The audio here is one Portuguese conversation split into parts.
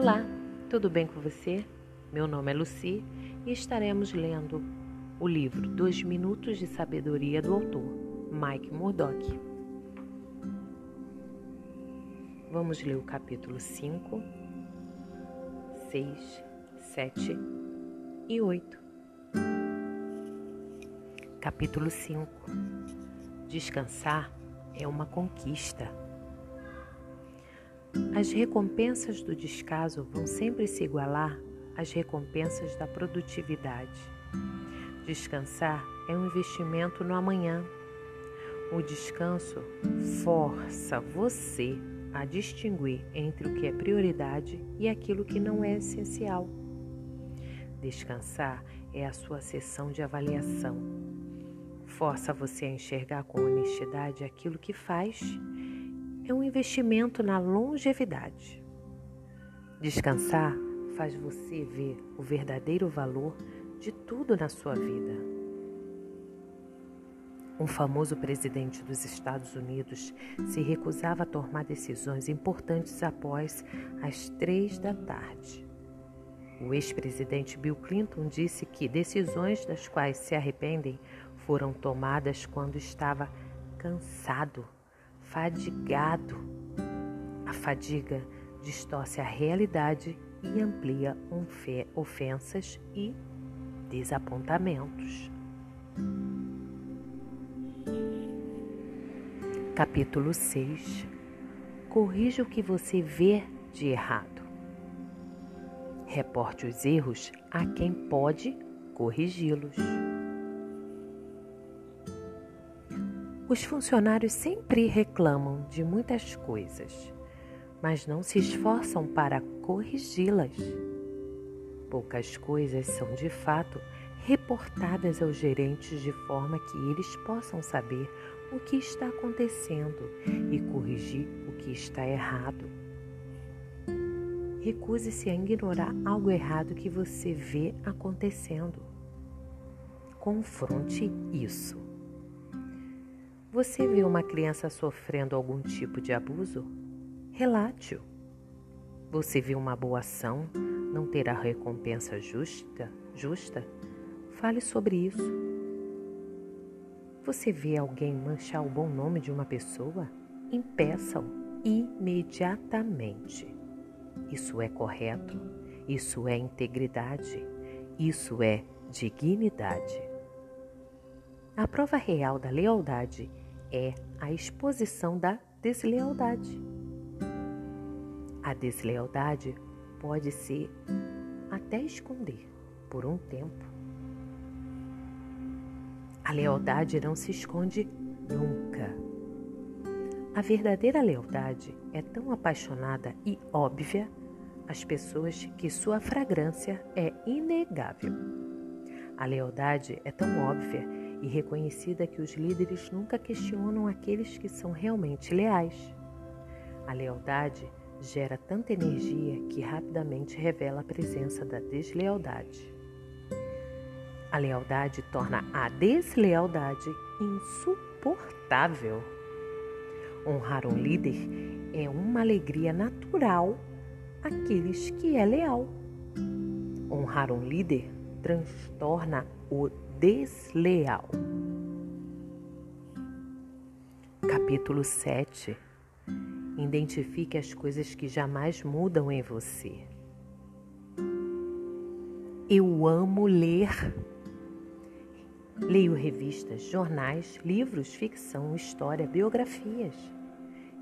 Olá, tudo bem com você? Meu nome é Lucy e estaremos lendo o livro Dois Minutos de Sabedoria do autor Mike Murdock. Vamos ler o capítulo 5, 6, 7 e 8. Capítulo 5 Descansar é uma conquista. As recompensas do descaso vão sempre se igualar às recompensas da produtividade. Descansar é um investimento no amanhã. O descanso força você a distinguir entre o que é prioridade e aquilo que não é essencial. Descansar é a sua sessão de avaliação. Força você a enxergar com honestidade aquilo que faz é um investimento na longevidade. Descansar faz você ver o verdadeiro valor de tudo na sua vida. Um famoso presidente dos Estados Unidos se recusava a tomar decisões importantes após as três da tarde. O ex-presidente Bill Clinton disse que decisões das quais se arrependem foram tomadas quando estava cansado fadigado. A fadiga distorce a realidade e amplia ofensas e desapontamentos. Capítulo 6 Corrija o que você vê de errado. Reporte os erros a quem pode corrigi-los. Os funcionários sempre reclamam de muitas coisas, mas não se esforçam para corrigi-las. Poucas coisas são de fato reportadas aos gerentes de forma que eles possam saber o que está acontecendo e corrigir o que está errado. Recuse-se a ignorar algo errado que você vê acontecendo. Confronte isso. Você viu uma criança sofrendo algum tipo de abuso? Relate-o. Você viu uma boa ação não ter a recompensa justa? Justa? Fale sobre isso. Você vê alguém manchar o bom nome de uma pessoa? Impeça-o imediatamente. Isso é correto, isso é integridade, isso é dignidade. A prova real da lealdade é a exposição da deslealdade. A deslealdade pode ser até esconder por um tempo. A lealdade não se esconde nunca. A verdadeira lealdade é tão apaixonada e óbvia às pessoas que sua fragrância é inegável. A lealdade é tão óbvia e reconhecida que os líderes nunca questionam aqueles que são realmente leais. A lealdade gera tanta energia que rapidamente revela a presença da deslealdade. A lealdade torna a deslealdade insuportável. Honrar um líder é uma alegria natural àqueles que é leal. Honrar um líder transtorna o desleal. Capítulo 7 Identifique as coisas que jamais mudam em você. Eu amo ler. Leio revistas, jornais, livros, ficção, história, biografias.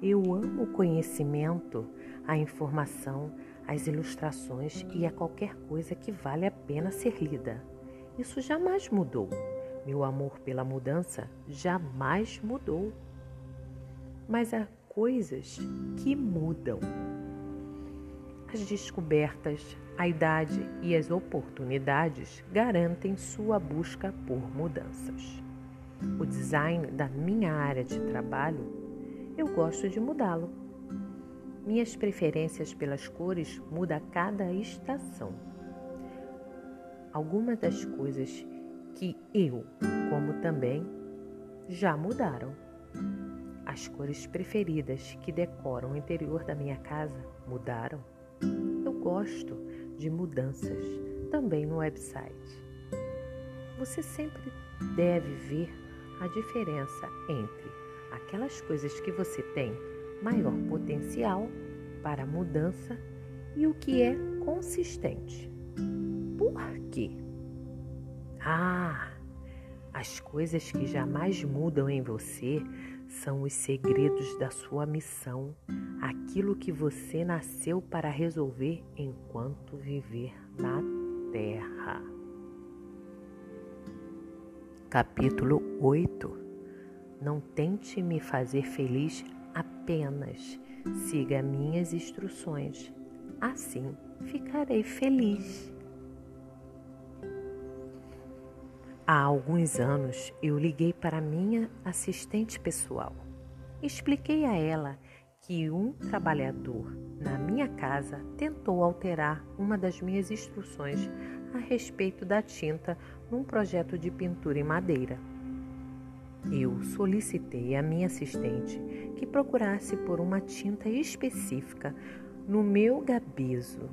Eu amo o conhecimento, a informação, as ilustrações e a qualquer coisa que vale a pena ser lida. Isso jamais mudou. Meu amor pela mudança jamais mudou. Mas há coisas que mudam. As descobertas, a idade e as oportunidades garantem sua busca por mudanças. O design da minha área de trabalho, eu gosto de mudá-lo. Minhas preferências pelas cores mudam a cada estação algumas das coisas que eu, como também, já mudaram. As cores preferidas que decoram o interior da minha casa mudaram. Eu gosto de mudanças, também no website. Você sempre deve ver a diferença entre aquelas coisas que você tem maior potencial para mudança e o que é consistente. Por Ah, as coisas que jamais mudam em você são os segredos da sua missão, aquilo que você nasceu para resolver enquanto viver na Terra. Capítulo 8 Não tente me fazer feliz apenas, siga minhas instruções, assim ficarei feliz. Há alguns anos eu liguei para minha assistente pessoal. Expliquei a ela que um trabalhador na minha casa tentou alterar uma das minhas instruções a respeito da tinta num projeto de pintura em madeira. Eu solicitei à minha assistente que procurasse por uma tinta específica no meu gabizo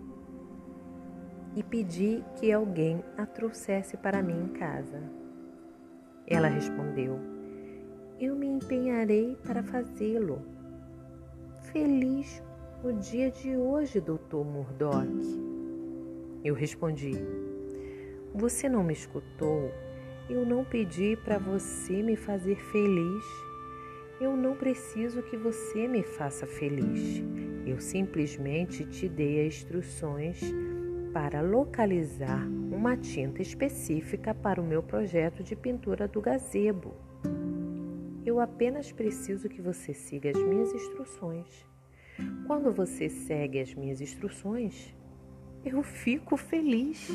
e pedi que alguém a trouxesse para mim em casa. Ela respondeu: Eu me empenharei para fazê-lo. Feliz o dia de hoje, doutor Murdoch. Eu respondi: Você não me escutou? Eu não pedi para você me fazer feliz. Eu não preciso que você me faça feliz. Eu simplesmente te dei as instruções para localizar uma tinta específica para o meu projeto de pintura do gazebo. Eu apenas preciso que você siga as minhas instruções. Quando você segue as minhas instruções, eu fico feliz.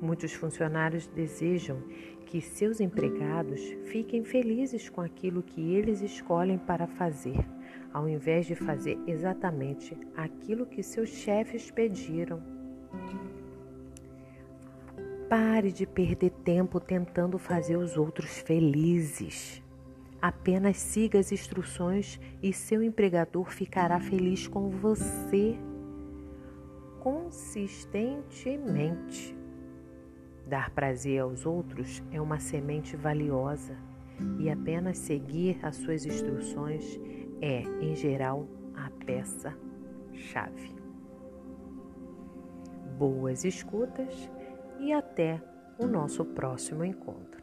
Muitos funcionários desejam que seus empregados fiquem felizes com aquilo que eles escolhem para fazer ao invés de fazer exatamente aquilo que seus chefes pediram. Pare de perder tempo tentando fazer os outros felizes. Apenas siga as instruções e seu empregador ficará feliz com você consistentemente. Dar prazer aos outros é uma semente valiosa e apenas seguir as suas instruções é, em geral, a peça-chave. Boas escutas e até o nosso próximo encontro.